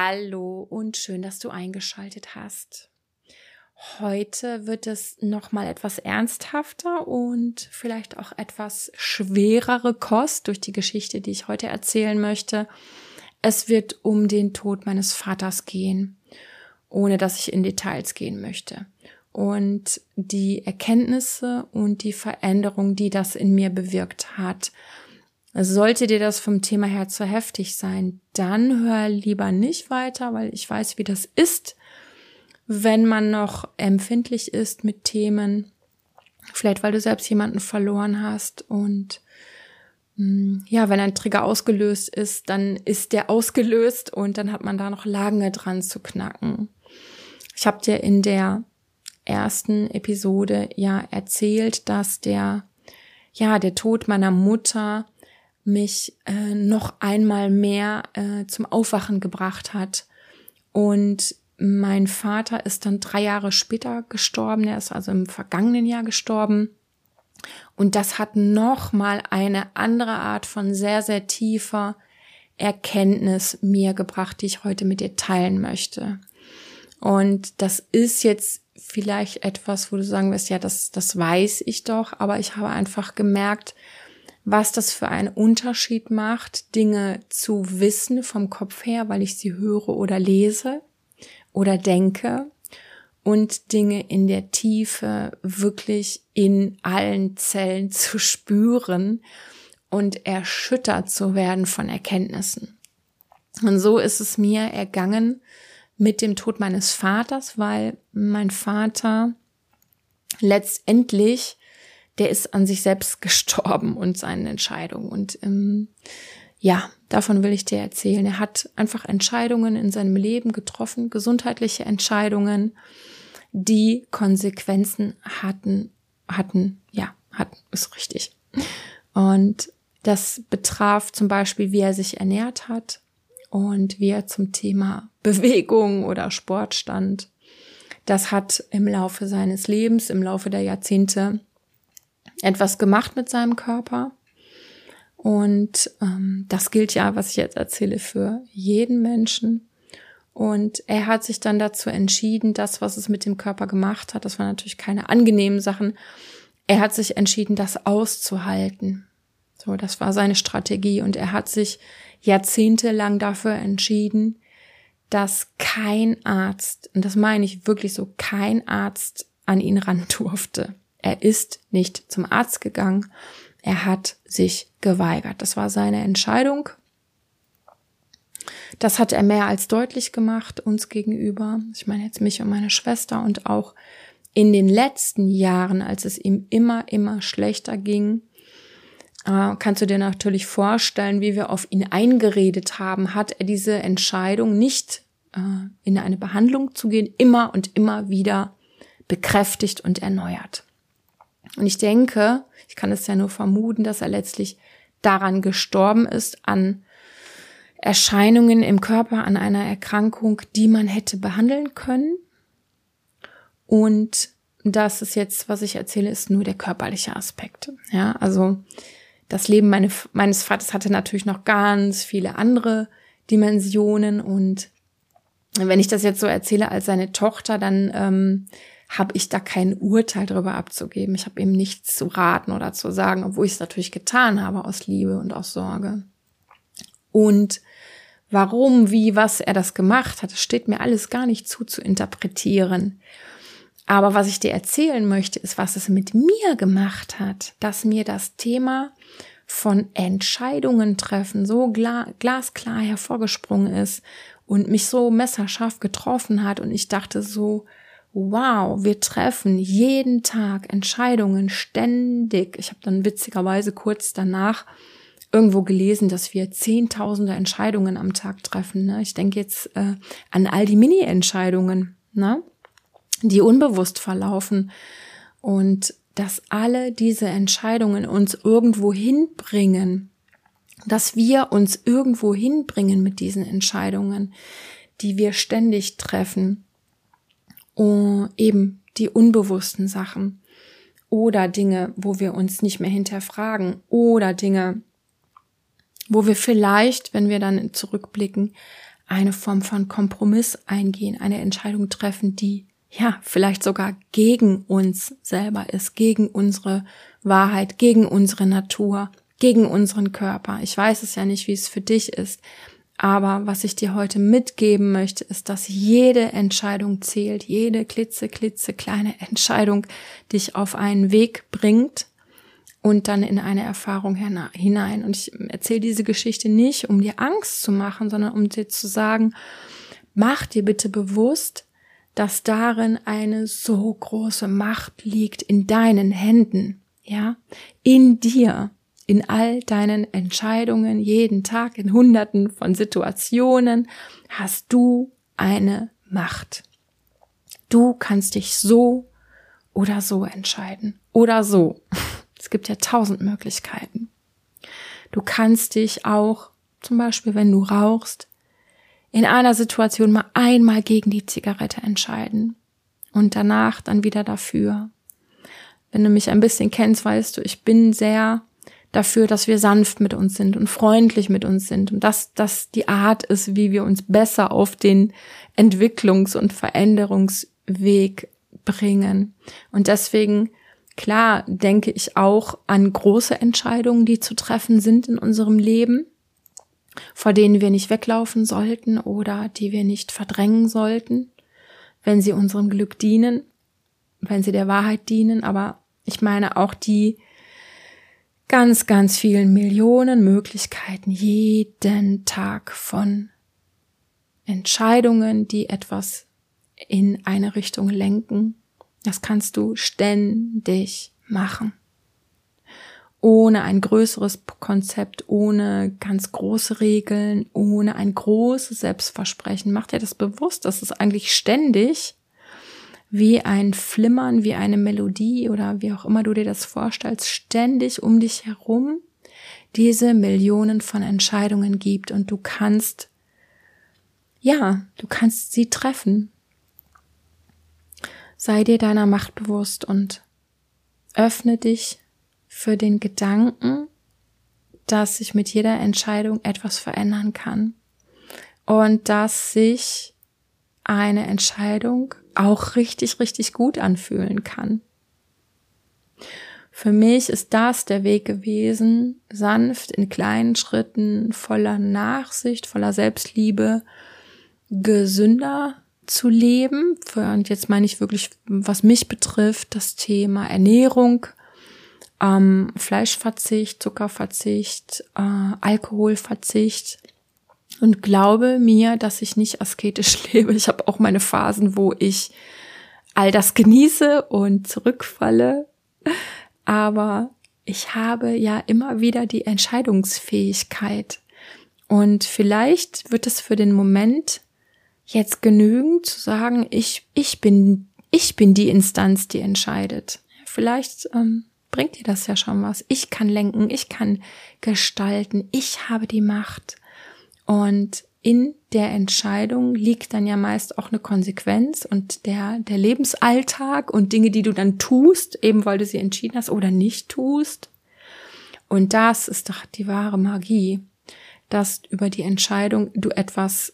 Hallo und schön, dass du eingeschaltet hast. Heute wird es noch mal etwas ernsthafter und vielleicht auch etwas schwerere Kost durch die Geschichte, die ich heute erzählen möchte. Es wird um den Tod meines Vaters gehen, ohne dass ich in Details gehen möchte. Und die Erkenntnisse und die Veränderung, die das in mir bewirkt hat, sollte dir das vom Thema her zu heftig sein, dann hör lieber nicht weiter, weil ich weiß, wie das ist, wenn man noch empfindlich ist mit Themen, vielleicht weil du selbst jemanden verloren hast und mm, ja, wenn ein Trigger ausgelöst ist, dann ist der ausgelöst und dann hat man da noch lange dran zu knacken. Ich habe dir in der ersten Episode ja erzählt, dass der ja der Tod meiner Mutter mich äh, noch einmal mehr äh, zum Aufwachen gebracht hat. Und mein Vater ist dann drei Jahre später gestorben. Er ist also im vergangenen Jahr gestorben. Und das hat noch mal eine andere Art von sehr, sehr tiefer Erkenntnis mir gebracht, die ich heute mit dir teilen möchte. Und das ist jetzt vielleicht etwas, wo du sagen wirst, ja, das, das weiß ich doch, aber ich habe einfach gemerkt, was das für einen Unterschied macht, Dinge zu wissen vom Kopf her, weil ich sie höre oder lese oder denke und Dinge in der Tiefe wirklich in allen Zellen zu spüren und erschüttert zu werden von Erkenntnissen. Und so ist es mir ergangen mit dem Tod meines Vaters, weil mein Vater letztendlich der ist an sich selbst gestorben und seinen Entscheidungen. Und ähm, ja, davon will ich dir erzählen. Er hat einfach Entscheidungen in seinem Leben getroffen, gesundheitliche Entscheidungen, die Konsequenzen hatten, hatten, ja, hatten, ist richtig. Und das betraf zum Beispiel, wie er sich ernährt hat und wie er zum Thema Bewegung oder Sport stand. Das hat im Laufe seines Lebens, im Laufe der Jahrzehnte etwas gemacht mit seinem Körper. Und ähm, das gilt ja, was ich jetzt erzähle, für jeden Menschen. Und er hat sich dann dazu entschieden, das, was es mit dem Körper gemacht hat, das waren natürlich keine angenehmen Sachen, er hat sich entschieden, das auszuhalten. So, das war seine Strategie. Und er hat sich jahrzehntelang dafür entschieden, dass kein Arzt, und das meine ich wirklich so, kein Arzt an ihn ran durfte. Er ist nicht zum Arzt gegangen. Er hat sich geweigert. Das war seine Entscheidung. Das hat er mehr als deutlich gemacht uns gegenüber. Ich meine jetzt mich und meine Schwester und auch in den letzten Jahren, als es ihm immer, immer schlechter ging, äh, kannst du dir natürlich vorstellen, wie wir auf ihn eingeredet haben, hat er diese Entscheidung nicht äh, in eine Behandlung zu gehen, immer und immer wieder bekräftigt und erneuert. Und ich denke, ich kann es ja nur vermuten, dass er letztlich daran gestorben ist, an Erscheinungen im Körper, an einer Erkrankung, die man hätte behandeln können. Und das ist jetzt, was ich erzähle, ist nur der körperliche Aspekt. Ja, also das Leben meine, meines Vaters hatte natürlich noch ganz viele andere Dimensionen und wenn ich das jetzt so erzähle als seine Tochter, dann ähm, habe ich da kein Urteil darüber abzugeben. Ich habe ihm nichts zu raten oder zu sagen, obwohl ich es natürlich getan habe aus Liebe und aus Sorge. Und warum, wie, was er das gemacht hat, steht mir alles gar nicht zu zu interpretieren. Aber was ich dir erzählen möchte, ist, was es mit mir gemacht hat, dass mir das Thema von Entscheidungen treffen so glasklar hervorgesprungen ist und mich so messerscharf getroffen hat und ich dachte so, wow, wir treffen jeden Tag Entscheidungen ständig. Ich habe dann witzigerweise kurz danach irgendwo gelesen, dass wir zehntausende Entscheidungen am Tag treffen. Ne? Ich denke jetzt äh, an all die Mini-Entscheidungen, ne? die unbewusst verlaufen und dass alle diese Entscheidungen uns irgendwo hinbringen, dass wir uns irgendwo hinbringen mit diesen Entscheidungen, die wir ständig treffen oh, eben die unbewussten Sachen. Oder Dinge, wo wir uns nicht mehr hinterfragen. Oder Dinge, wo wir vielleicht, wenn wir dann zurückblicken, eine Form von Kompromiss eingehen, eine Entscheidung treffen, die ja vielleicht sogar gegen uns selber ist, gegen unsere Wahrheit, gegen unsere Natur, gegen unseren Körper. Ich weiß es ja nicht, wie es für dich ist, aber was ich dir heute mitgeben möchte, ist, dass jede Entscheidung zählt, jede klitze, klitze kleine Entscheidung dich auf einen Weg bringt und dann in eine Erfahrung hinein. Und ich erzähle diese Geschichte nicht, um dir Angst zu machen, sondern um dir zu sagen, mach dir bitte bewusst, dass darin eine so große Macht liegt in deinen Händen, ja, in dir in all deinen Entscheidungen jeden Tag, in Hunderten von Situationen, hast du eine Macht. Du kannst dich so oder so entscheiden. Oder so. Es gibt ja tausend Möglichkeiten. Du kannst dich auch, zum Beispiel wenn du rauchst, in einer Situation mal einmal gegen die Zigarette entscheiden und danach dann wieder dafür. Wenn du mich ein bisschen kennst, weißt du, ich bin sehr dafür, dass wir sanft mit uns sind und freundlich mit uns sind und dass das die Art ist, wie wir uns besser auf den Entwicklungs- und Veränderungsweg bringen. Und deswegen, klar, denke ich auch an große Entscheidungen, die zu treffen sind in unserem Leben, vor denen wir nicht weglaufen sollten oder die wir nicht verdrängen sollten, wenn sie unserem Glück dienen, wenn sie der Wahrheit dienen, aber ich meine auch die, ganz, ganz vielen Millionen Möglichkeiten jeden Tag von Entscheidungen, die etwas in eine Richtung lenken. Das kannst du ständig machen. Ohne ein größeres Konzept, ohne ganz große Regeln, ohne ein großes Selbstversprechen. Mach dir das bewusst, dass es eigentlich ständig wie ein Flimmern, wie eine Melodie oder wie auch immer du dir das vorstellst, ständig um dich herum diese Millionen von Entscheidungen gibt und du kannst, ja, du kannst sie treffen. Sei dir deiner Macht bewusst und öffne dich für den Gedanken, dass sich mit jeder Entscheidung etwas verändern kann und dass sich eine Entscheidung auch richtig, richtig gut anfühlen kann. Für mich ist das der Weg gewesen, sanft in kleinen Schritten, voller Nachsicht, voller Selbstliebe, gesünder zu leben. Und jetzt meine ich wirklich, was mich betrifft, das Thema Ernährung, ähm, Fleischverzicht, Zuckerverzicht, äh, Alkoholverzicht, und glaube mir, dass ich nicht asketisch lebe. Ich habe auch meine Phasen, wo ich all das genieße und zurückfalle. Aber ich habe ja immer wieder die Entscheidungsfähigkeit. Und vielleicht wird es für den Moment jetzt genügen zu sagen, ich, ich bin, ich bin die Instanz, die entscheidet. Vielleicht ähm, bringt dir das ja schon was. Ich kann lenken, ich kann gestalten, ich habe die Macht. Und in der Entscheidung liegt dann ja meist auch eine Konsequenz und der, der Lebensalltag und Dinge, die du dann tust, eben weil du sie entschieden hast oder nicht tust. Und das ist doch die wahre Magie, dass über die Entscheidung du etwas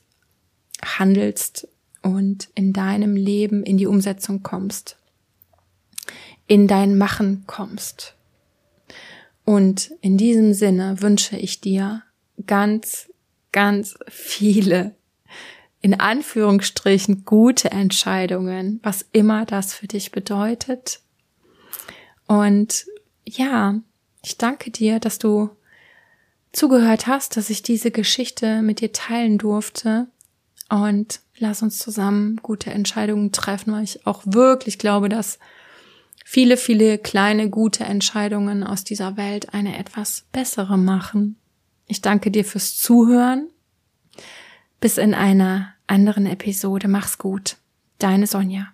handelst und in deinem Leben in die Umsetzung kommst, in dein Machen kommst. Und in diesem Sinne wünsche ich dir ganz ganz viele, in Anführungsstrichen, gute Entscheidungen, was immer das für dich bedeutet. Und ja, ich danke dir, dass du zugehört hast, dass ich diese Geschichte mit dir teilen durfte. Und lass uns zusammen gute Entscheidungen treffen, weil ich auch wirklich glaube, dass viele, viele kleine gute Entscheidungen aus dieser Welt eine etwas bessere machen. Ich danke dir fürs Zuhören. Bis in einer anderen Episode. Mach's gut. Deine Sonja.